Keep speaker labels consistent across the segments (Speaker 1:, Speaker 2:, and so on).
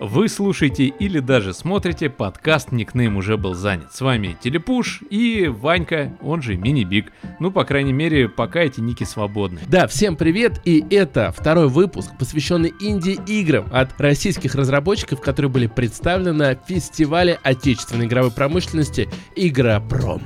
Speaker 1: Вы слушаете или даже смотрите подкаст «Никнейм уже был занят». С вами Телепуш и Ванька, он же Мини-Биг. Ну, по крайней мере, пока эти ники свободны.
Speaker 2: Да, всем привет, и это второй выпуск, посвященный инди-играм от российских разработчиков, которые были представлены на фестивале отечественной игровой промышленности Игропром.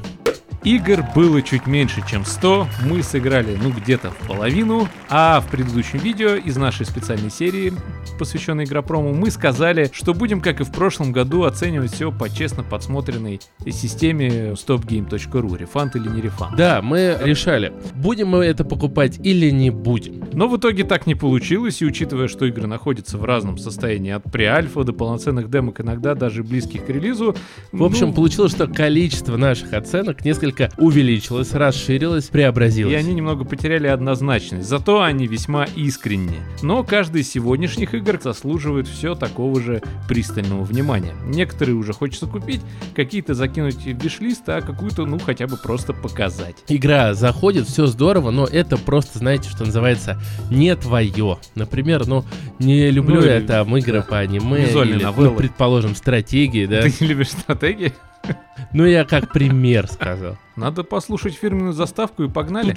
Speaker 1: Игр было чуть меньше, чем 100, мы сыграли, ну, где-то в половину, а в предыдущем видео из нашей специальной серии, посвященной Игропрому, мы сказали, что будем, как и в прошлом году, оценивать все по честно подсмотренной системе stopgame.ru, рефанд или не рефанд.
Speaker 2: Да, мы решали, будем мы это покупать или не будем.
Speaker 1: Но в итоге так не получилось, и учитывая, что игры находятся в разном состоянии от преальфа до полноценных демок, иногда даже близких к релизу.
Speaker 2: В общем, ну, получилось, что количество наших оценок несколько увеличилось, расширилось, преобразилось.
Speaker 1: И они немного потеряли однозначность, зато они весьма искренние. Но каждый из сегодняшних игр заслуживает все такого же пристального внимания. Некоторые уже хочется купить, какие-то закинуть в виш-лист, а какую-то, ну, хотя бы просто показать.
Speaker 2: Игра заходит, все здорово, но это просто, знаете, что называется, не твое. Например, ну, не люблю ну, я там игры да. по аниме или, ну, предположим, стратегии, да.
Speaker 1: Ты не любишь стратегии?
Speaker 2: Ну, я как пример сказал.
Speaker 1: Надо послушать фирменную заставку и погнали.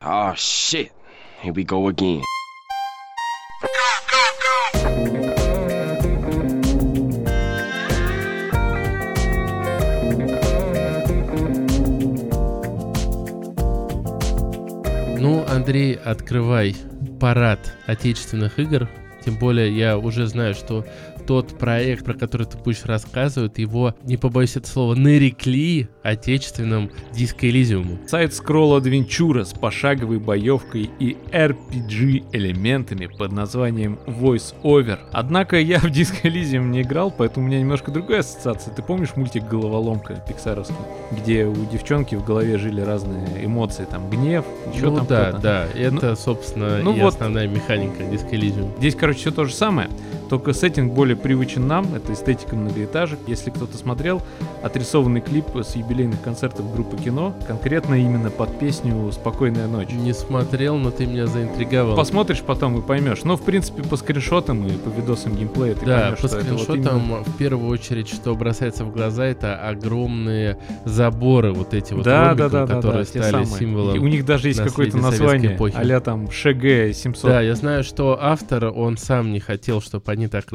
Speaker 3: Oh shit. Here we go again.
Speaker 2: Ну, Андрей, открывай парад отечественных игр. Тем более я уже знаю, что тот проект, про который ты будешь рассказывать, его, не побоюсь этого слова, нарекли отечественным диско Элизиуму.
Speaker 1: Сайт скролл адвенчура с пошаговой боевкой и RPG элементами под названием Voice Over. Однако я в диско Элизиум не играл, поэтому у меня немножко другая ассоциация. Ты помнишь мультик «Головоломка» пиксаровский, где у девчонки в голове жили разные эмоции, там гнев, еще
Speaker 2: ну,
Speaker 1: там
Speaker 2: да, да, это, ну, собственно, ну, и вот, основная механика диско Элизиум.
Speaker 1: Здесь, короче, все то же самое, только сеттинг более привычен нам, это эстетика многоэтажек. Если кто-то смотрел отрисованный клип с юбилейных концертов группы кино, конкретно именно под песню «Спокойная ночь».
Speaker 2: Не смотрел, но ты меня заинтриговал.
Speaker 1: Посмотришь потом и поймешь. Но, в принципе, по скриншотам и по видосам геймплея ты
Speaker 2: да,
Speaker 1: поймешь,
Speaker 2: по скриншотам вот именно... в первую очередь, что бросается в глаза, это огромные заборы вот эти вот
Speaker 1: да,
Speaker 2: ромбиком,
Speaker 1: да, да,
Speaker 2: которые
Speaker 1: да,
Speaker 2: стали символом
Speaker 1: и У них даже есть какое-то название, а там ШГ-700.
Speaker 2: Да, я знаю, что автор, он сам не хотел, чтобы они так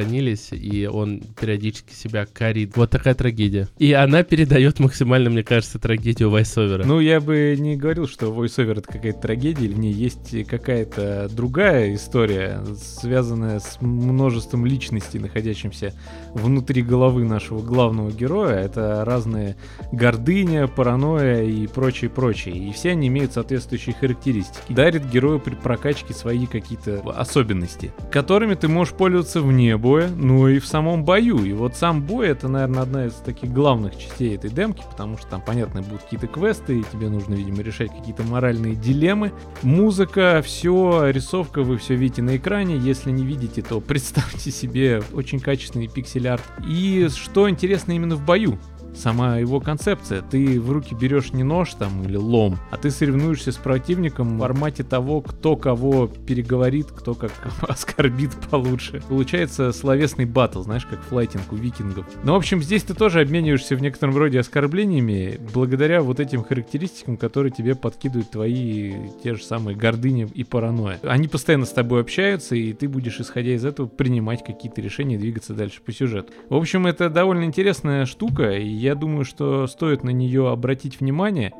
Speaker 2: распространились, и он периодически себя корит. Вот такая трагедия. И она передает максимально, мне кажется, трагедию войсовера.
Speaker 1: Ну, я бы не говорил, что войсовер это какая-то трагедия, или в ней есть какая-то другая история, связанная с множеством личностей, находящихся внутри головы нашего главного героя. Это разные гордыня, паранойя и прочее, прочее. И все они имеют соответствующие характеристики. Дарит герою при прокачке свои какие-то особенности, которыми ты можешь пользоваться вне боя, ну и в самом бою. И вот сам бой это, наверное, одна из таких главных частей этой демки, потому что там, понятно, будут какие-то квесты, и тебе нужно, видимо, решать какие-то моральные дилеммы. Музыка, все, рисовка, вы все видите на экране. Если не видите, то представьте себе очень качественный пиксель-арт. И что интересно именно в бою? Сама его концепция. Ты в руки берешь не нож там или лом, а ты соревнуешься с противником в формате того, кто кого переговорит, кто как оскорбит получше. Получается словесный батл, знаешь, как флайтинг у викингов. Ну, в общем, здесь ты тоже обмениваешься в некотором роде оскорблениями благодаря вот этим характеристикам, которые тебе подкидывают твои те же самые гордыни и паранойя. Они постоянно с тобой общаются, и ты будешь, исходя из этого, принимать какие-то решения и двигаться дальше по сюжету. В общем, это довольно интересная штука, и я думаю, что стоит на нее обратить внимание.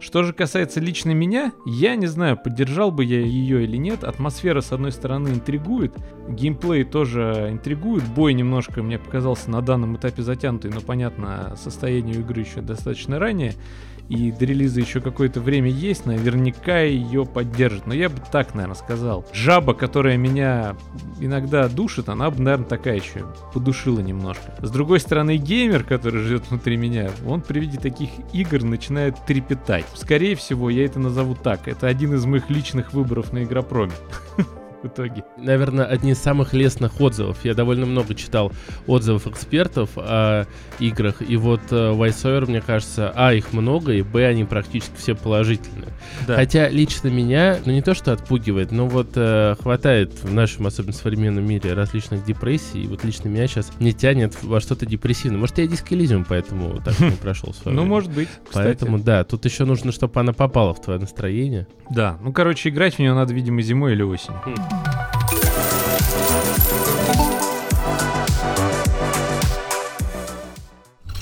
Speaker 1: Что же касается лично меня, я не знаю, поддержал бы я ее или нет. Атмосфера, с одной стороны, интригует, геймплей тоже интригует. Бой немножко мне показался на данном этапе затянутый, но понятно, состояние игры еще достаточно ранее и до релиза еще какое-то время есть, наверняка ее поддержит. Но я бы так, наверное, сказал. Жаба, которая меня иногда душит, она бы, наверное, такая еще подушила немножко. С другой стороны, геймер, который живет внутри меня, он при виде таких игр начинает трепетать. Скорее всего, я это назову так. Это один из моих личных выборов на Игропроме. в итоге.
Speaker 2: Наверное, одни из самых лестных отзывов. Я довольно много читал отзывов экспертов о играх. И вот э, VoiceOver, мне кажется, а, их много, и б, они практически все положительные.
Speaker 1: Да.
Speaker 2: Хотя лично меня, ну не то что отпугивает, но вот э, хватает в нашем, особенно современном мире, различных депрессий. И вот лично меня сейчас не тянет во что-то депрессивное. Может, я диск поэтому так не прошел свое
Speaker 1: Ну, может быть.
Speaker 2: Поэтому, да, тут еще нужно, чтобы она попала в твое настроение.
Speaker 1: Да, ну, короче, играть в нее надо, видимо, зимой или осенью.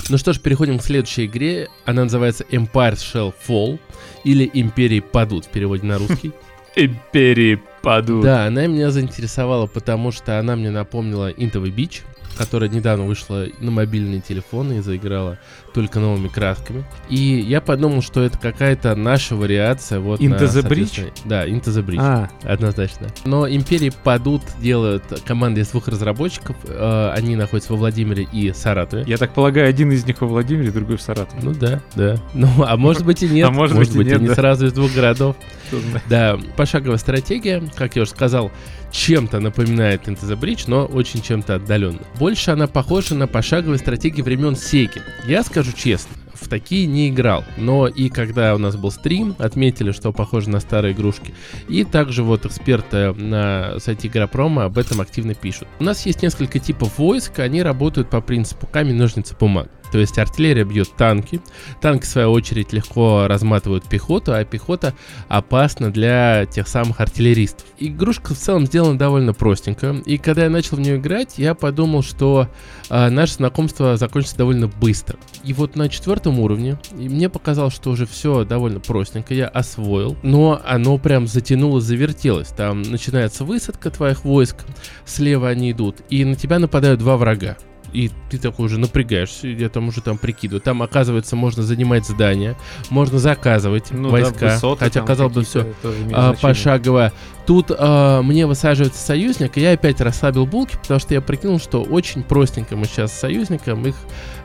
Speaker 2: Ну что ж, переходим к следующей игре. Она называется Empire Shall Fall или Империи падут в переводе на русский.
Speaker 1: Империи падут.
Speaker 2: Да, она меня заинтересовала, потому что она мне напомнила Интовый Бич, которая недавно вышла на мобильные телефоны и заиграла только новыми красками. И я подумал, что это какая-то наша вариация. Вот
Speaker 1: Into
Speaker 2: на,
Speaker 1: the Bridge?
Speaker 2: Да, Into the Bridge.
Speaker 1: А,
Speaker 2: Однозначно. Но Империи падут делают команда из двух разработчиков. Э, они находятся во Владимире и Саратове.
Speaker 1: я так полагаю, один из них во Владимире, другой в Саратове.
Speaker 2: Ну да, да. Ну, а может быть и нет.
Speaker 1: А может быть и нет,
Speaker 2: не
Speaker 1: да.
Speaker 2: сразу из двух городов. Да, пошаговая стратегия, как я уже сказал, чем-то напоминает Into the Bridge, но очень чем-то отдаленно. Больше она похожа на пошаговые стратегии времен Сеги. Я скажу честно, в такие не играл. Но и когда у нас был стрим, отметили, что похоже на старые игрушки. И также вот эксперты на сайте Игропрома об этом активно пишут. У нас есть несколько типов войск, они работают по принципу камень, ножницы, бумага. То есть артиллерия бьет танки, танки, в свою очередь, легко разматывают пехоту, а пехота опасна для тех самых артиллеристов. Игрушка в целом сделана довольно простенько, и когда я начал в нее играть, я подумал, что а, наше знакомство закончится довольно быстро. И вот на четвертом уровне мне показалось, что уже все довольно простенько, я освоил, но оно прям затянуло, завертелось. Там начинается высадка твоих войск, слева они идут, и на тебя нападают два врага. И ты такой уже напрягаешься, я там уже там прикидываю. Там, оказывается, можно занимать здания, можно заказывать
Speaker 1: Ну да,
Speaker 2: войска.
Speaker 1: высоты
Speaker 2: хотя, казалось бы, все а,
Speaker 1: значение.
Speaker 2: пошагово. Тут а, мне высаживается союзник, и я опять расслабил булки, потому что я прикинул, что очень простенько мы сейчас с союзником их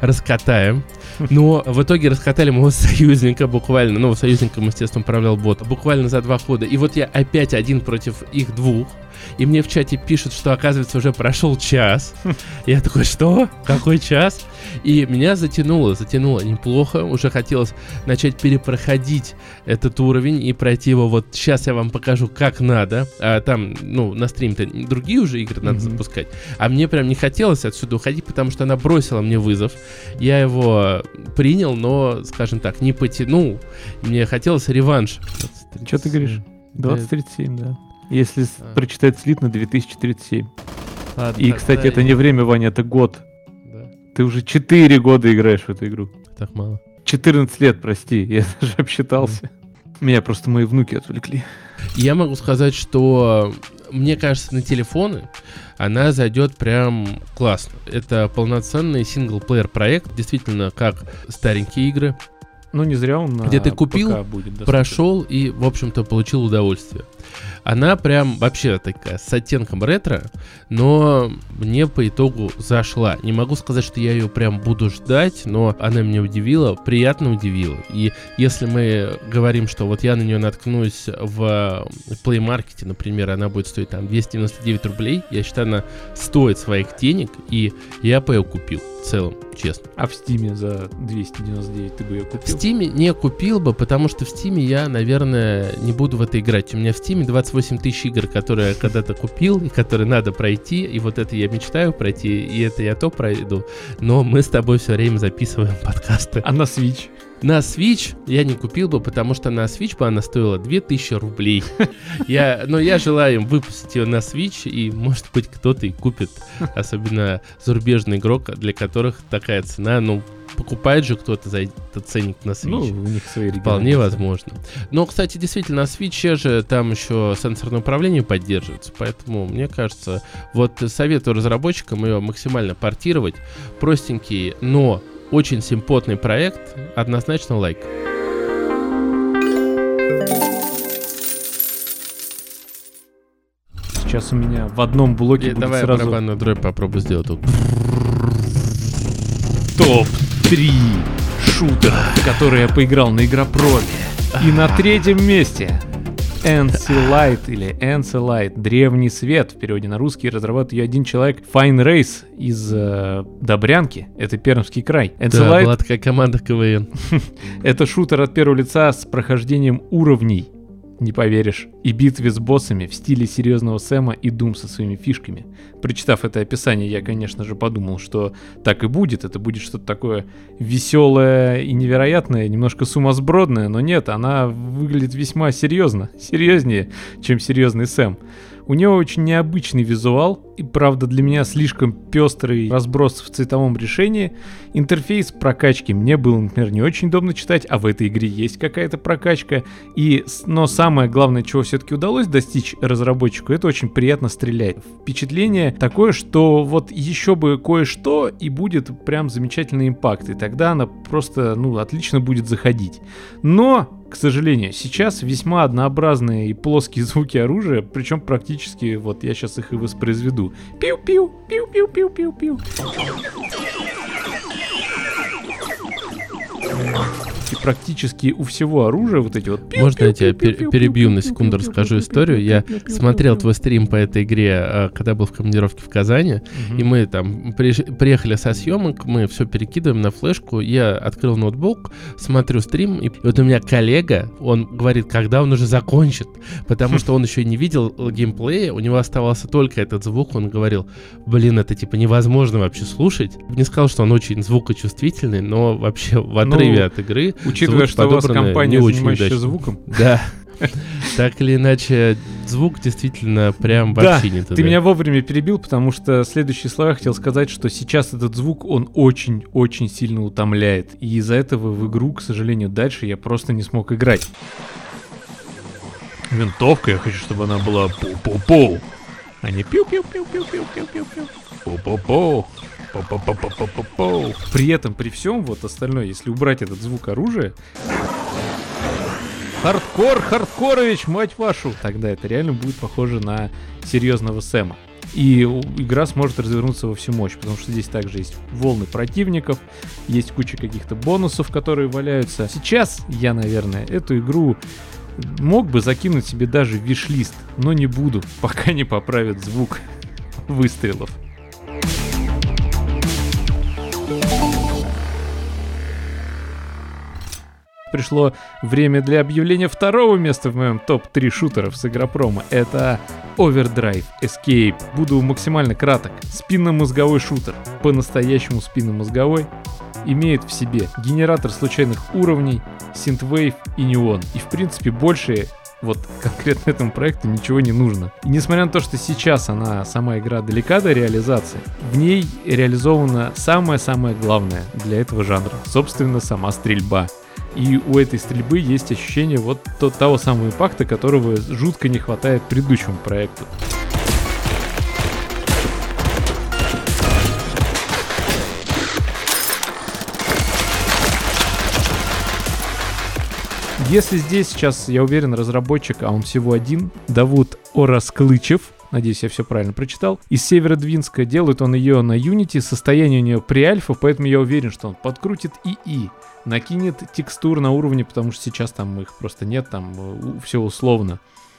Speaker 2: раскатаем. Но в итоге раскатали моего союзника буквально. Ну, союзником, естественно, управлял бот. Буквально за два хода. И вот я опять один против их двух. И мне в чате пишут, что, оказывается, уже прошел час. Я такой, что? Какой час? И меня затянуло, затянуло неплохо. Уже хотелось начать перепроходить этот уровень и пройти его. Вот сейчас я вам покажу, как надо. А там, ну, на стриме-то другие уже игры надо
Speaker 1: Мгм.
Speaker 2: запускать. А мне прям не хотелось отсюда уходить, потому что она бросила мне вызов. Я его принял, но, скажем так, не потянул. Мне хотелось реванш.
Speaker 1: Чё ты говоришь?
Speaker 2: Да,
Speaker 1: 2037, да. Если
Speaker 2: А.
Speaker 1: прочитать слитно, 2037.
Speaker 2: ладно,
Speaker 1: И,
Speaker 2: тогда
Speaker 1: кстати, это
Speaker 2: я-
Speaker 1: не время, Ваня, это год.
Speaker 2: Да,
Speaker 1: Ты уже 4 года играешь в эту игру.
Speaker 2: так мало.
Speaker 1: 14 лет, прости, я даже обсчитался. Меня просто мои внуки отвлекли.
Speaker 2: Я могу сказать, что мне кажется, на телефоны она зайдет прям классно. Это полноценный синглплеер проект, действительно, как старенькие игры.
Speaker 1: Ну, не зря он
Speaker 2: Где ты купил,
Speaker 1: будет доступен.
Speaker 2: Прошел и, в общем-то, получил удовольствие. Она прям вообще такая с оттенком ретро, но мне по итогу зашла. Не могу сказать, что я ее прям буду ждать, но она меня удивила, приятно удивила. И если мы говорим, что вот я на нее наткнусь в Play Market, например, она будет стоить там 299 рублей, я считаю, она стоит своих денег, и я бы ее купил в целом, честно.
Speaker 1: А в Стиме за 299 ты бы ее
Speaker 2: В
Speaker 1: купил?
Speaker 2: Стиме не купил бы, потому что в Стиме я, наверное, не буду в это играть. У меня в Стиме 28 тысяч игр, которые я когда-то купил, и которые надо пройти, и вот это я мечтаю пройти, и это я то пройду. Но мы с тобой все время записываем подкасты.
Speaker 1: А на Switch?
Speaker 2: На Switch я не купил бы, потому что на Switch бы она стоила 2000 рублей. Я, но я желаю им выпустить ее на Switch, и может быть кто-то и купит, особенно зарубежный игрок, для которых такая цена, ну, покупает же кто-то за этот ценник на Switch.
Speaker 1: Ну, у них свои
Speaker 2: Вполне возможно. Но, кстати, действительно, на Switch же там еще сенсорное управление поддерживается, поэтому, мне кажется, вот советую разработчикам ее максимально портировать. Простенький, но очень симпотный проект, однозначно лайк.
Speaker 1: Сейчас у меня в одном блоке
Speaker 2: И
Speaker 1: будет
Speaker 2: давай
Speaker 1: сразу
Speaker 2: барабанную дробь попробуй сделать тут.
Speaker 1: топ-3 шутера, в которые я поиграл на Игропроме. И на третьем месте Light или Light, древний свет в переводе на русский, разрабатывает ее один человек, Fine Race из э, Добрянки, это Пермский край.
Speaker 2: Да, была такая команда КВН.
Speaker 1: это шутер от первого лица с прохождением уровней не поверишь, и битве с боссами в стиле серьезного Сэма и Дум со своими фишками. Прочитав это описание, я, конечно же, подумал, что так и будет, это будет что-то такое веселое и невероятное, немножко сумасбродное, но нет, она выглядит весьма серьезно, серьезнее, чем серьезный Сэм. У него очень необычный визуал, и правда для меня слишком пестрый разброс в цветовом решении. Интерфейс прокачки мне было, например, не очень удобно читать, а в этой игре есть какая-то прокачка. И, но самое главное, чего все-таки удалось достичь разработчику, это очень приятно стрелять. Впечатление такое, что вот еще бы кое-что и будет прям замечательный импакт, и тогда она просто, ну, отлично будет заходить. Но к сожалению, сейчас весьма однообразные и плоские звуки оружия, причем практически, вот я сейчас их и воспроизведу. Пиу-пиу, пиу-пиу-пиу-пиу-пиу практически, у всего оружия вот эти вот...
Speaker 2: Можно я тебя перебью на секунду, расскажу историю? Я смотрел твой стрим по этой игре, а, когда был в командировке в Казани, и мы там приехали со съемок, мы все перекидываем на флешку, я открыл ноутбук, смотрю стрим, и вот у меня коллега, он говорит, когда он уже закончит, потому что он еще не видел геймплея, у него оставался только этот звук, он говорил, блин, это типа невозможно вообще слушать. Не сказал, что он очень звукочувствительный, но вообще в отрыве ну, от игры
Speaker 1: Учитывая, что у вас компания, занимающаяся звуком.
Speaker 2: Да. Так или иначе, звук действительно прям вообще
Speaker 1: да,
Speaker 2: не
Speaker 1: туда. ты меня вовремя перебил, потому что следующие слова я хотел сказать, что сейчас этот звук, он очень-очень сильно утомляет. И из-за этого в игру, к сожалению, дальше я просто не смог играть. Винтовка, я хочу, чтобы она была пу-пу-пу, а не пиу-пиу-пиу-пиу-пиу-пиу-пиу. Пу-пу-пу. При этом, при всем, вот остальное, если убрать этот звук оружия, Хардкор, Хардкорович, мать вашу! Тогда это реально будет похоже на серьезного Сэма. И игра сможет развернуться во всю мощь, потому что здесь также есть волны противников, есть куча каких-то бонусов, которые валяются. Сейчас я, наверное, эту игру мог бы закинуть себе даже в виш-лист, но не буду, пока не поправят звук выстрелов. Пришло время для объявления второго места в моем топ-3 шутеров с Игропрома. Это Overdrive Escape. Буду максимально краток. Спинномозговой шутер. По-настоящему спинномозговой. Имеет в себе генератор случайных уровней, синтвейв и неон. И в принципе больше вот конкретно этому проекту ничего не нужно. И несмотря на то, что сейчас она, сама игра далека до реализации, в ней реализовано самое-самое главное для этого жанра. Собственно, сама стрельба. И у этой стрельбы есть ощущение вот того самого импакта, которого жутко не хватает предыдущему проекту. Если здесь сейчас, я уверен, разработчик, а он всего один, Давуд Орасклычев, надеюсь, я все правильно прочитал, из Северодвинска, делает он ее на Unity, состояние у нее при альфа, поэтому я уверен, что он подкрутит ИИ, накинет текстур на уровне, потому что сейчас там их просто нет, там э, все условно.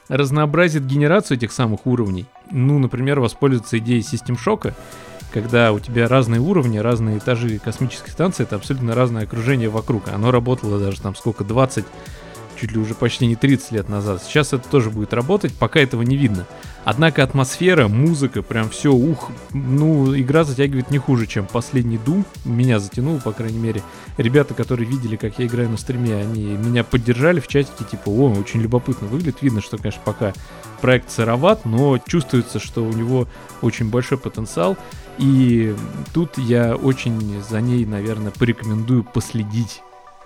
Speaker 1: Разнообразит генерацию этих самых уровней. Ну, например, воспользоваться идеей систем шока, когда у тебя разные уровни, разные этажи космической станции, это абсолютно разное окружение вокруг. Оно работало даже там сколько, 20 чуть ли уже почти не 30 лет назад. Сейчас это тоже будет работать, пока этого не видно. Однако атмосфера, музыка, прям все, ух, ну, игра затягивает не хуже, чем последний Doom. Меня затянул, по крайней мере. Ребята, которые видели, как я играю на стриме, они меня поддержали в чатике, типа, о, очень любопытно выглядит. Видно, что, конечно, пока проект сыроват, но чувствуется, что у него очень большой потенциал. И тут я очень за ней, наверное, порекомендую последить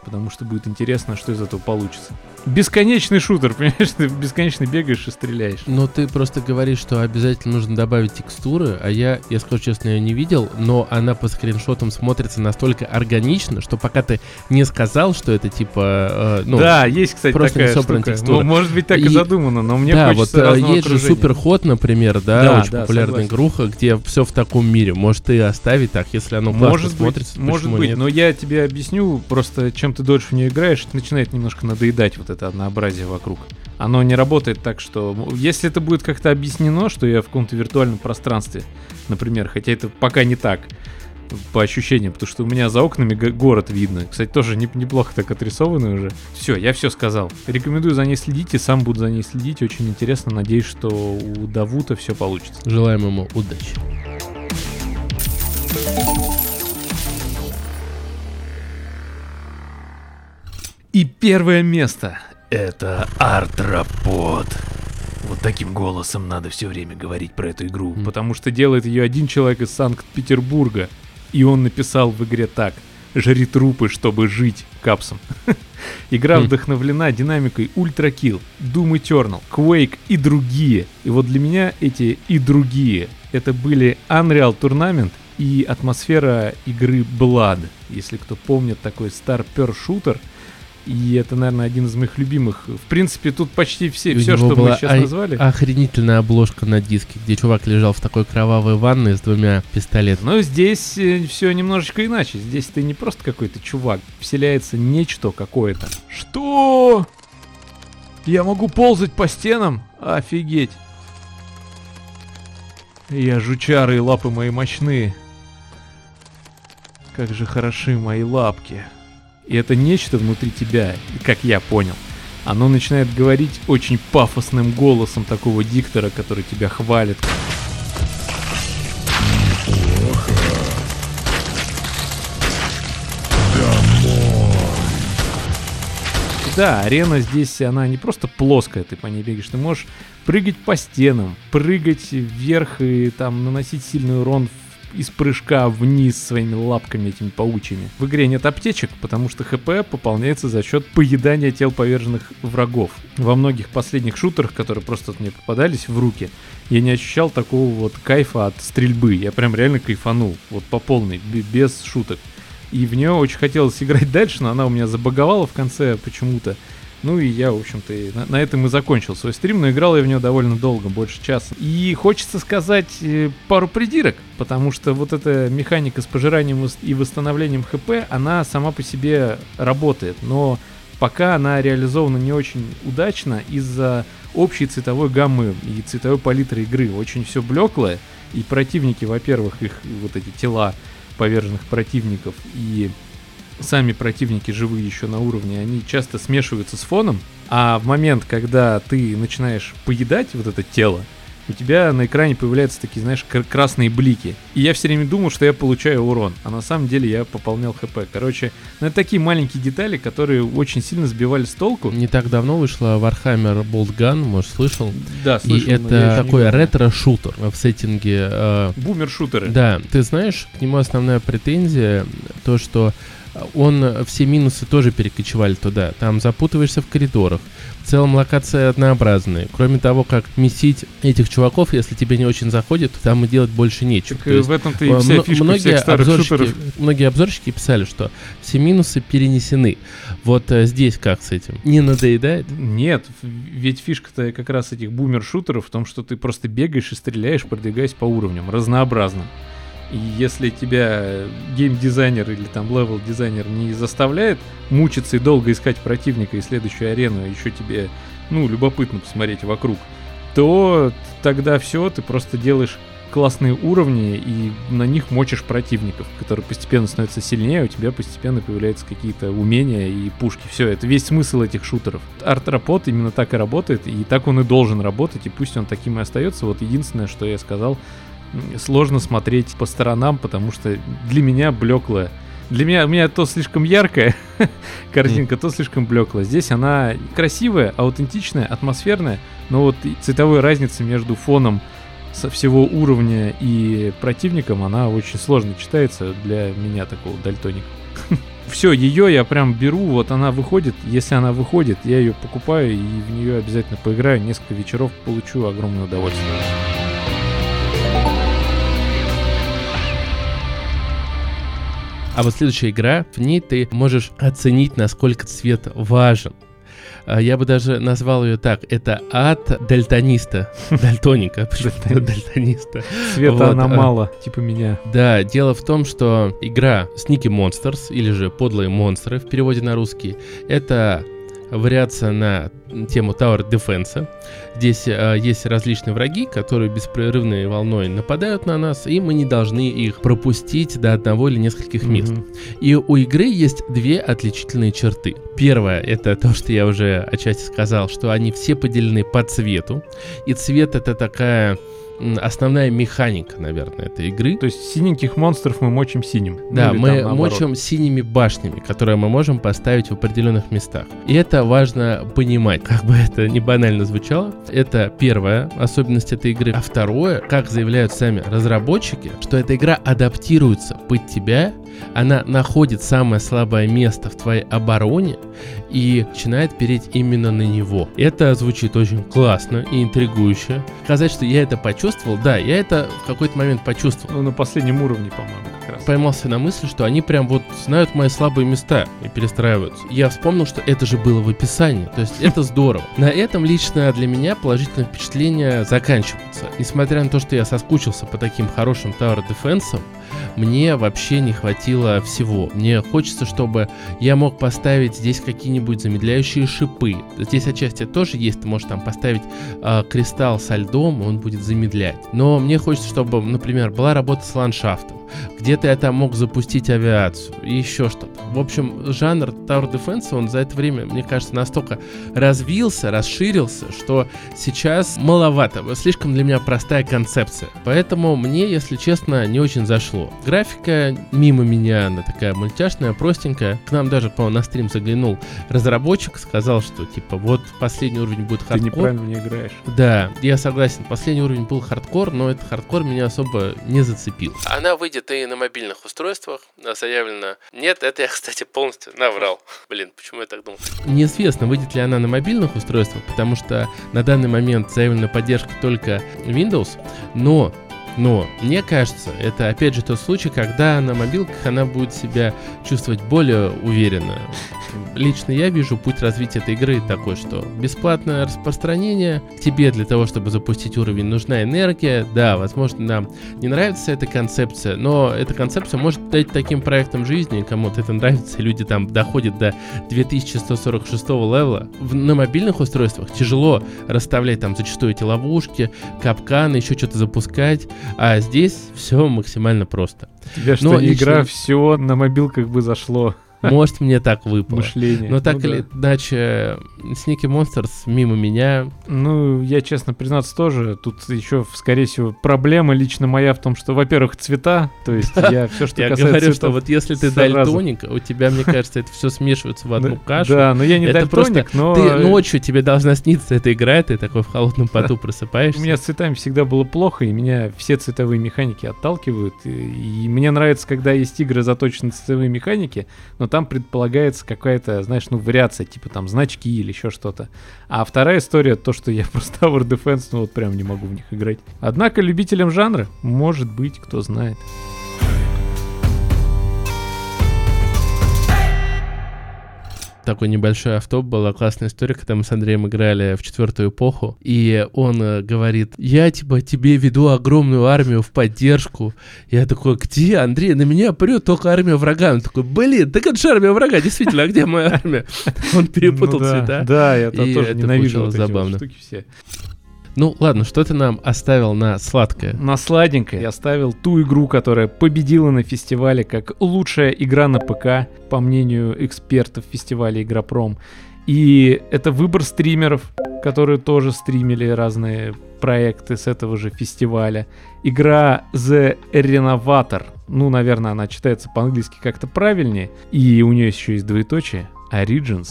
Speaker 1: потому что будет интересно, что из этого получится. Бесконечный шутер, понимаешь, ты бесконечно бегаешь и стреляешь.
Speaker 2: Но ты просто говоришь, что обязательно нужно добавить текстуры, а я, я скажу честно, ее не видел, но она по скриншотам смотрится настолько органично, что пока ты не сказал, что это типа,
Speaker 1: э, ну, да, есть, кстати, просто такая не штука. Текстура. Ну, может быть, так и, и задумано, но мне да, хочется вот
Speaker 2: э, есть же Суперход, например, да, да очень да, популярная согласен. игруха, где все в таком мире. Может, и оставить так, если оно классно
Speaker 1: может
Speaker 2: смотрится.
Speaker 1: Быть, может быть, нет? но я тебе объясню просто, чем ты дольше в нее играешь, начинает немножко надоедать вот это однообразие вокруг. Оно не работает так, что... Если это будет как-то объяснено, что я в каком-то виртуальном пространстве, например, хотя это пока не так, по ощущениям, потому что у меня за окнами город видно. Кстати, тоже не, неплохо так отрисованный уже. Все, я все сказал. Рекомендую за ней следить, и сам буду за ней следить. Очень интересно. Надеюсь, что у Давута все получится.
Speaker 2: Желаем ему удачи.
Speaker 1: И первое место — это Артропод. Вот таким голосом надо все время говорить про эту игру, mm. потому что делает ее один человек из Санкт-Петербурга. И он написал в игре так. Жри трупы, чтобы жить капсом. Игра вдохновлена динамикой Ultra Kill, Doom Eternal, Quake и другие. И вот для меня эти и другие это были Unreal Tournament и атмосфера игры Blood. Если кто помнит такой Shooter — и это, наверное, один из моих любимых. В принципе, тут почти все, все что мы сейчас назвали.
Speaker 2: Охренительная обложка на диске, где чувак лежал в такой кровавой ванной с двумя пистолетами.
Speaker 1: Но здесь э, все немножечко иначе. Здесь ты не просто какой-то чувак, вселяется нечто какое-то. Что? Я могу ползать по стенам? Офигеть. Я жучары и лапы мои мощные. Как же хороши мои лапки. И это нечто внутри тебя, как я понял, оно начинает говорить очень пафосным голосом такого диктора, который тебя хвалит. Да, арена здесь, она не просто плоская, ты по ней бегаешь, ты можешь прыгать по стенам, прыгать вверх и там наносить сильный урон из прыжка вниз своими лапками этими паучьими. В игре нет аптечек, потому что ХП пополняется за счет поедания тел поверженных врагов. Во многих последних шутерах, которые просто мне попадались в руки, я не ощущал такого вот кайфа от стрельбы. Я прям реально кайфанул, вот по полной, без шуток. И в нее очень хотелось играть дальше, но она у меня забаговала в конце почему-то. Ну и я, в общем-то, на, на этом и закончил свой стрим, но играл я в него довольно долго, больше часа. И хочется сказать э, пару придирок, потому что вот эта механика с пожиранием и восстановлением ХП, она сама по себе работает, но пока она реализована не очень удачно из-за общей цветовой гаммы и цветовой палитры игры. Очень все блеклое, и противники, во-первых, их вот эти тела поверженных противников и сами противники живые еще на уровне, они часто смешиваются с фоном, а в момент, когда ты начинаешь поедать вот это тело, у тебя на экране появляются такие, знаешь, красные блики. И я все время думал, что я получаю урон, а на самом деле я пополнял хп. Короче, ну это такие маленькие детали, которые очень сильно сбивали с толку.
Speaker 2: Не так давно вышла Warhammer Bolt Gun, может, слышал?
Speaker 1: Да, слышал.
Speaker 2: И это такой ретро-шутер в сеттинге...
Speaker 1: Э... Бумер-шутеры.
Speaker 2: Да, ты знаешь, к нему основная претензия, то, что он все минусы тоже перекочевали туда. Там запутываешься в коридорах. В целом локация однообразная. Кроме того, как месить этих чуваков, если тебе не очень заходит, то там и делать больше нечего.
Speaker 1: Так в этом-то и вся фишка многие обзорщики, шутеров.
Speaker 2: Многие обзорщики писали, что все минусы перенесены. Вот а, здесь как с этим? Не надоедает?
Speaker 1: Нет, ведь фишка-то как раз этих бумер-шутеров в том, что ты просто бегаешь и стреляешь, продвигаясь по уровням, разнообразно. И если тебя геймдизайнер или там левел-дизайнер не заставляет мучиться и долго искать противника и следующую арену, а еще тебе, ну, любопытно посмотреть вокруг, то тогда все, ты просто делаешь классные уровни и на них мочишь противников, которые постепенно становятся сильнее, а у тебя постепенно появляются какие-то умения и пушки. Все, это весь смысл этих шутеров. Арт-рапот именно так и работает, и так он и должен работать, и пусть он таким и остается. Вот единственное, что я сказал, сложно смотреть по сторонам, потому что для меня блеклая. Для меня, у меня то слишком яркая картинка, то слишком блеклая. Здесь она красивая, аутентичная, атмосферная, но вот цветовой разницы между фоном со всего уровня и противником, она очень сложно читается для меня, такого дальтоника. Все, ее я прям беру, вот она выходит, если она выходит, я ее покупаю и в нее обязательно поиграю, несколько вечеров получу огромное удовольствие.
Speaker 2: А вот следующая игра, в ней ты можешь оценить, насколько цвет важен. А, Я бы даже назвал ее так. Это ад дальтониста. Дальтоника. Почему дальтониста?
Speaker 1: Света она
Speaker 2: а.
Speaker 1: мало, типа меня.
Speaker 2: Да, дело в том, что игра Sneaky Monsters, или же Подлые монстры в переводе на русский, это вариация на тему Tower Defense. Здесь э, есть различные враги, которые беспрерывной волной нападают на нас, и мы не должны их пропустить до одного или нескольких мест.
Speaker 1: Мгм.
Speaker 2: И у игры есть две отличительные черты. Первое, это то, что я уже отчасти сказал, что они все поделены по цвету. И цвет это такая основная механика, наверное, этой игры.
Speaker 1: То есть синеньких монстров мы мочим синим.
Speaker 2: Да,
Speaker 1: Ну,
Speaker 2: мы
Speaker 1: там
Speaker 2: мочим синими башнями, которые мы можем поставить в определенных местах. И это важно понимать, как бы это не банально звучало. Это первая особенность этой игры. А второе, как заявляют сами разработчики, что эта игра адаптируется под тебя, она находит самое слабое место в твоей обороне и начинает переть именно на него. Это звучит очень классно и интригующе. Сказать, что я это почувствовал, да, я это в какой-то момент почувствовал
Speaker 1: Ну, на последнем уровне, по-моему, как раз.
Speaker 2: поймался на мысли, что они прям вот знают мои слабые места и перестраиваются. Я вспомнил, что это же было в описании, то есть это здорово. На этом лично для меня положительное впечатление заканчивается. Несмотря на то, что я соскучился по таким хорошим Tower Defense, мне вообще не хватило всего. Мне хочется, чтобы я мог поставить здесь какие-нибудь замедляющие шипы. Здесь отчасти тоже есть, ты можешь там поставить а, кристалл со льдом, он будет замедлять. Но мне хочется, чтобы, например, была работа с ландшафтом. Где-то я там мог запустить авиацию и еще что-то. В общем, жанр Tower Defense, он за это время, мне кажется, настолько развился, расширился, что сейчас маловато. Слишком для меня простая концепция. Поэтому мне, если честно, не очень зашло. Графика мимо меня, она такая мультяшная, простенькая. К нам даже, по-моему, на стрим заглянул разработчик, сказал, что типа вот последний уровень будет
Speaker 1: Ты
Speaker 2: хардкор.
Speaker 1: неправильно не играешь.
Speaker 2: Да, я согласен. Последний уровень был хардкор, но этот хардкор меня особо не зацепил. Она выйдет и на мобильных устройствах, заявлено. Нет, это я, кстати, полностью наврал. Блин, почему я так думал? Неизвестно, выйдет ли она на мобильных устройствах, потому что на данный момент заявлена поддержка только Windows, но но, мне кажется, это опять же тот случай, когда на мобилках она будет себя чувствовать более уверенно. Лично я вижу путь развития этой игры такой, что бесплатное распространение, тебе для того, чтобы запустить уровень, нужна энергия. Да, возможно, нам не нравится эта концепция, но эта концепция может дать таким проектам жизни, кому-то это нравится, люди там доходят до 2146 левела. В- на мобильных устройствах тяжело расставлять там зачастую эти ловушки, капканы, еще что-то запускать, а здесь все максимально просто.
Speaker 1: Тебя что,
Speaker 2: Но
Speaker 1: не игра,
Speaker 2: лично-
Speaker 1: все на мобилках бы зашло.
Speaker 2: Может, мне так выпало.
Speaker 1: Мышление.
Speaker 2: Но так
Speaker 1: Ну да.
Speaker 2: или иначе, Sneaky Monsters мимо меня.
Speaker 1: Ну, я, честно признаться, тоже. Тут еще, скорее всего, проблема лично моя в том, что, во-первых, цвета. То есть я все, что
Speaker 2: Я
Speaker 1: касается
Speaker 2: говорю, что вот если ты
Speaker 1: сразу.
Speaker 2: дальтоник, у тебя, мне кажется, это все смешивается в одну
Speaker 1: Да,
Speaker 2: кашу.
Speaker 1: Да, но я не
Speaker 2: Это
Speaker 1: дальтоник, но
Speaker 2: Ты ночью тебе должна сниться эта игра, ты такой в холодном поту просыпаешься.
Speaker 1: у меня с цветами всегда было плохо, и меня все цветовые механики отталкивают. И, мне нравится, когда есть игры заточены цветовые механики, но там предполагается какая-то, знаешь, ну, вариация, типа там значки или еще что-то. А вторая история, то, что я просто Tower Defense, ну вот прям не могу в них играть. Однако любителям жанра, может быть, кто знает.
Speaker 2: Такой небольшой автоп была классная история, когда мы с Андреем играли в четвертую эпоху, и он э, говорит, я типа тебе веду огромную армию в поддержку. Я такой, где, Андрей, на меня прет только армия врага. Он такой, блин, так это же армия врага, действительно, а где моя армия? Он перепутал
Speaker 1: Ну да,
Speaker 2: цвета.
Speaker 1: Да, я
Speaker 2: И
Speaker 1: тоже
Speaker 2: это
Speaker 1: ненавижу вот
Speaker 2: забавно.
Speaker 1: штуки все.
Speaker 2: Ну ладно, что ты нам оставил на сладкое?
Speaker 1: На сладенькое я ставил ту игру, которая победила на фестивале как лучшая игра на ПК, по мнению экспертов фестиваля Игропром. И это выбор стримеров, которые тоже стримили разные проекты с этого же фестиваля. Игра The Renovator. Ну, наверное, она читается по-английски как-то правильнее. И у нее еще есть двоеточие. Origins.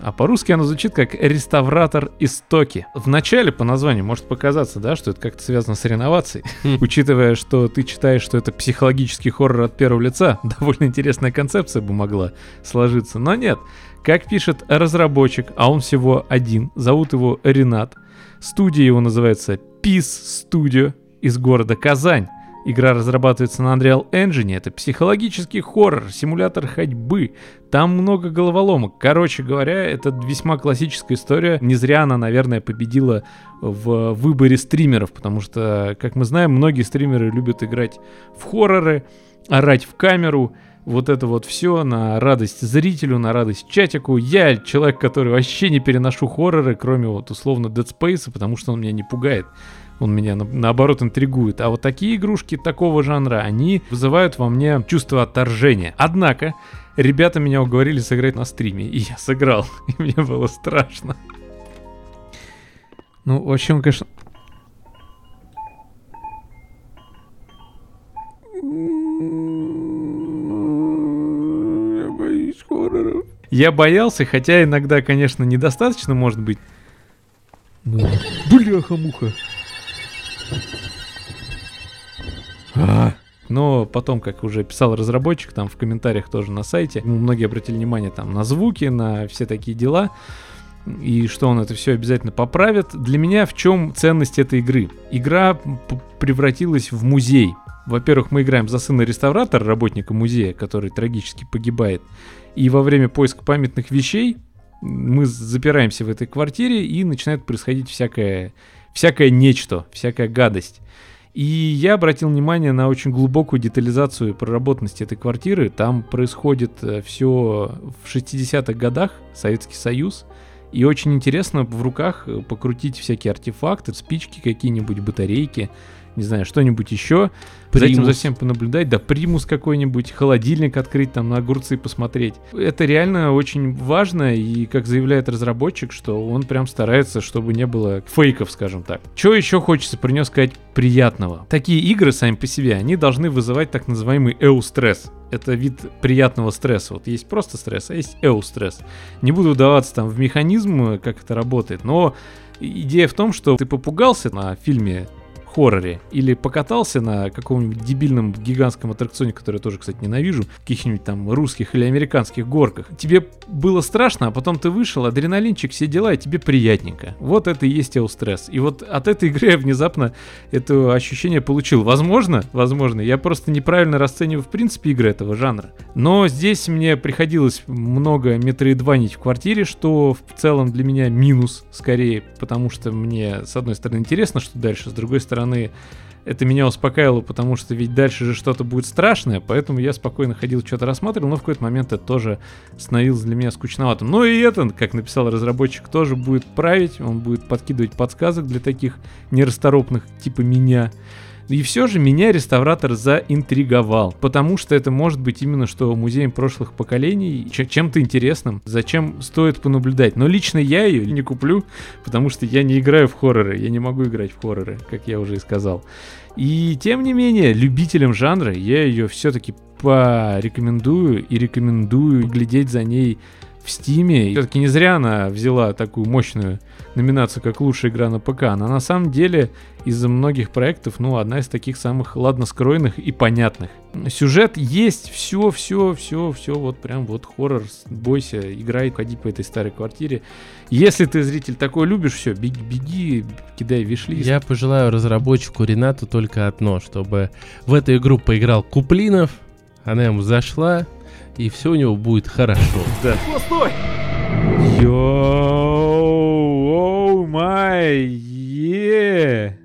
Speaker 1: А по-русски оно звучит как «Реставратор истоки». В начале по названию может показаться, да, что это как-то связано с реновацией.
Speaker 2: Хм.
Speaker 1: Учитывая, что ты читаешь, что это психологический хоррор от первого лица, довольно интересная концепция бы могла сложиться. Но нет. Как пишет разработчик, а он всего один, зовут его Ренат. Студия его называется Peace Studio из города Казань. Игра разрабатывается на Unreal Engine, это психологический хоррор, симулятор ходьбы, там много головоломок. Короче говоря, это весьма классическая история. Не зря она, наверное, победила в выборе стримеров, потому что, как мы знаем, многие стримеры любят играть в хорроры, орать в камеру, вот это вот все на радость зрителю, на радость чатику. Я человек, который вообще не переношу хорроры, кроме вот условно Dead Space, потому что он меня не пугает. Он меня на, наоборот интригует. А вот такие игрушки такого жанра, они вызывают во мне чувство отторжения. Однако, ребята меня уговорили сыграть на стриме, и я сыграл. И мне было страшно. Ну, в общем, конечно... Я боюсь хорроров. Я боялся, хотя иногда, конечно, недостаточно может быть. Ну, бляха-муха. А. Но потом, как уже писал разработчик, там в комментариях тоже на сайте, многие обратили внимание там на звуки, на все такие дела, и что он это все обязательно поправит. Для меня в чем ценность этой игры? Игра превратилась в музей. Во-первых, мы играем за сына реставратора, работника музея, который трагически погибает. И во время поиска памятных вещей мы запираемся в этой квартире и начинает происходить всякое, всякое нечто, всякая гадость. И я обратил внимание на очень глубокую детализацию проработанности этой квартиры. Там происходит э, все в 60-х годах, Советский Союз. И очень интересно в руках э, покрутить всякие артефакты, спички какие-нибудь, батарейки не знаю, что-нибудь еще. Примус. За этим за всем понаблюдать, да, примус какой-нибудь, холодильник открыть, там на огурцы посмотреть. Это реально очень важно, и как заявляет разработчик, что он прям старается, чтобы не было фейков, скажем так. Что еще хочется про него сказать приятного? Такие игры сами по себе, они должны вызывать так называемый эустресс. Это вид приятного стресса. Вот есть просто стресс, а есть эустресс. Не буду вдаваться там в механизм, как это работает, но идея в том, что ты попугался на фильме хорроре, или покатался на каком-нибудь дебильном гигантском аттракционе, который я тоже, кстати, ненавижу, каких-нибудь там русских или американских горках. Тебе было страшно, а потом ты вышел, адреналинчик, все дела, и тебе приятненько. Вот это и есть эустресс. И вот от этой игры я внезапно это ощущение получил. Возможно, возможно, я просто неправильно расцениваю в принципе игры этого жанра. Но здесь мне приходилось много метроидванить в квартире, что в целом для меня минус скорее, потому что мне, с одной стороны, интересно, что дальше, с другой стороны, стороны, это меня успокаивало, потому что ведь дальше же что-то будет страшное, поэтому я спокойно ходил, что-то рассматривал, но в какой-то момент это тоже становилось для меня скучноватым. Ну и это, как написал разработчик, тоже будет править, он будет подкидывать подсказок для таких нерасторопных типа меня. И все же меня реставратор заинтриговал, потому что это может быть именно что музеем прошлых поколений, чем-то интересным, зачем стоит понаблюдать. Но лично я ее не куплю, потому что я не играю в хорроры, я не могу играть в хорроры, как я уже и сказал. И тем не менее, любителям жанра я ее все-таки порекомендую и рекомендую глядеть за ней в Стиме. Все-таки не зря она взяла такую мощную номинацию, как лучшая игра на ПК. Она на самом деле из-за многих проектов, ну, одна из таких самых ладно скроенных и понятных. Сюжет есть, все, все, все, все, вот прям вот хоррор, бойся, играй, ходи по этой старой квартире. Если ты, зритель, такой любишь, все, беги, беги, кидай вишлист.
Speaker 2: Я пожелаю разработчику Ренату только одно, чтобы в эту игру поиграл Куплинов, она ему зашла, и все у него будет хорошо.
Speaker 1: Да. Стой! Йоу, май, е.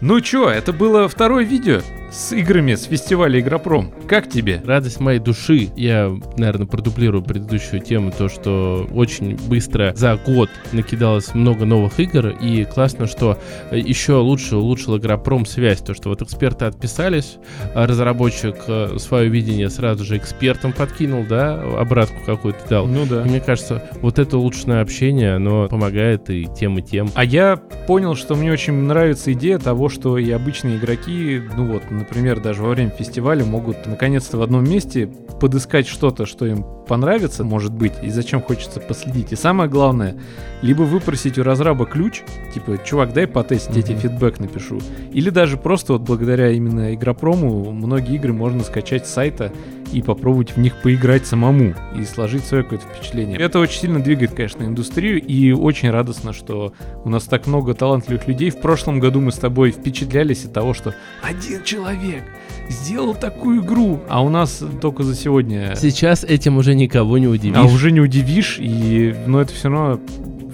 Speaker 1: Ну чё, это было второе видео с играми с фестиваля Игропром. Как тебе?
Speaker 2: Радость моей души. Я, наверное, продублирую предыдущую тему, то, что очень быстро за год накидалось много новых игр, и классно, что еще лучше улучшил Игропром связь, то, что вот эксперты отписались, а разработчик э, свое видение сразу же экспертам подкинул, да, обратку какую-то дал.
Speaker 1: Ну да.
Speaker 2: И мне кажется, вот это улучшенное общение, оно помогает и тем, и тем.
Speaker 1: А я понял, что мне очень нравится идея того, что и обычные игроки, ну вот, например, даже во время фестиваля могут наконец-то в одном месте подыскать что-то, что им понравится, может быть, и зачем хочется последить. И самое главное, либо выпросить у разраба ключ, типа, чувак, дай потестить, я тебе фидбэк напишу. Или даже просто вот благодаря именно игропрому многие игры можно скачать с сайта и попробовать в них поиграть самому и сложить свое какое-то впечатление. Это очень сильно двигает, конечно, индустрию, и очень радостно, что у нас так много талантливых людей. В прошлом году мы с тобой впечатлялись от того, что один человек сделал такую игру, а у нас только за сегодня...
Speaker 2: Сейчас этим уже никого не удивишь.
Speaker 1: А уже не удивишь, и... но это все равно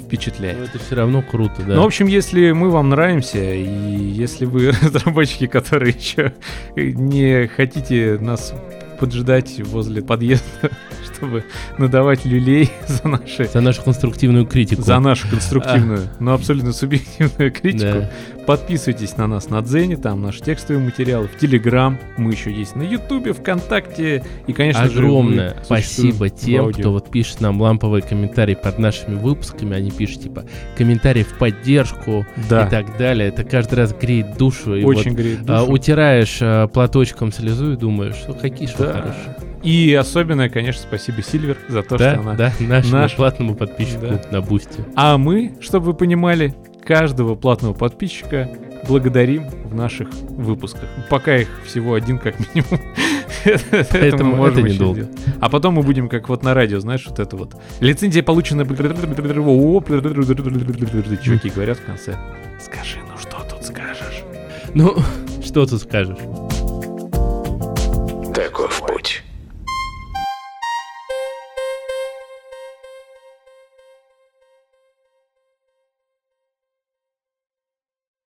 Speaker 1: впечатляет.
Speaker 2: Но это все равно круто, да.
Speaker 1: Ну, в общем, если мы вам нравимся, и если вы разработчики, которые еще не хотите нас поджидать возле подъезда, чтобы надавать люлей за наши...
Speaker 2: За нашу конструктивную критику.
Speaker 1: За нашу конструктивную, но абсолютно субъективную критику.
Speaker 2: Да.
Speaker 1: Подписывайтесь на нас на Дзене, там наши текстовые материалы, в Телеграм, мы еще есть на Ютубе, ВКонтакте и, конечно же,
Speaker 2: Огромное спасибо тем, кто вот пишет нам ламповые комментарии под нашими выпусками. Они пишут, типа, комментарии в поддержку
Speaker 1: Да,
Speaker 2: и так далее. Это каждый раз греет душу. И
Speaker 1: очень
Speaker 2: вот,
Speaker 1: греет
Speaker 2: а,
Speaker 1: душу.
Speaker 2: утираешь а, платочком слезу и думаешь, что какие что
Speaker 1: Да.
Speaker 2: хорошие.
Speaker 1: И особенно, конечно, спасибо Сильвер за то,
Speaker 2: Да,
Speaker 1: что она...
Speaker 2: да, нашему
Speaker 1: наш-
Speaker 2: платному подписчику
Speaker 1: Да.
Speaker 2: на Бусти.
Speaker 1: А мы, чтобы вы понимали, каждого платного подписчика благодарим в наших выпусках. Пока их всего один как минимум. Это мы
Speaker 2: Поэтому
Speaker 1: можем
Speaker 2: это недолго.
Speaker 1: А потом мы будем как вот на радио, знаешь, вот это вот. Лицензия получена... Чуваки говорят в конце. Скажи, ну что тут скажешь?
Speaker 2: Ну, что тут скажешь?